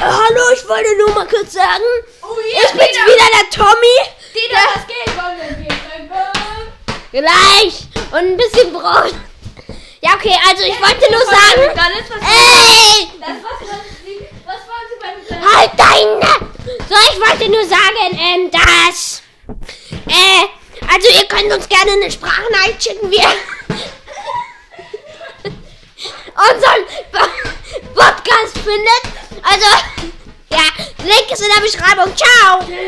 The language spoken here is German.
hallo, ich wollte nur mal kurz sagen, Oh, hier, ich Dieter. wieder der Tommy. Dieter, was geht? Wollen wir? Gleich. Und ein bisschen Brot. Ja, okay, also ich wollte nur sagen. Ey! was, wollen Sie, bei McDonald's? Halt deine! So, ich wollte nur sagen, ähm, dass. Äh, also ihr könnt uns gerne eine Sprachnachricht schicken, wie ihr unseren Po- Podcast findet. Link ist in der Beschreibung. Ciao!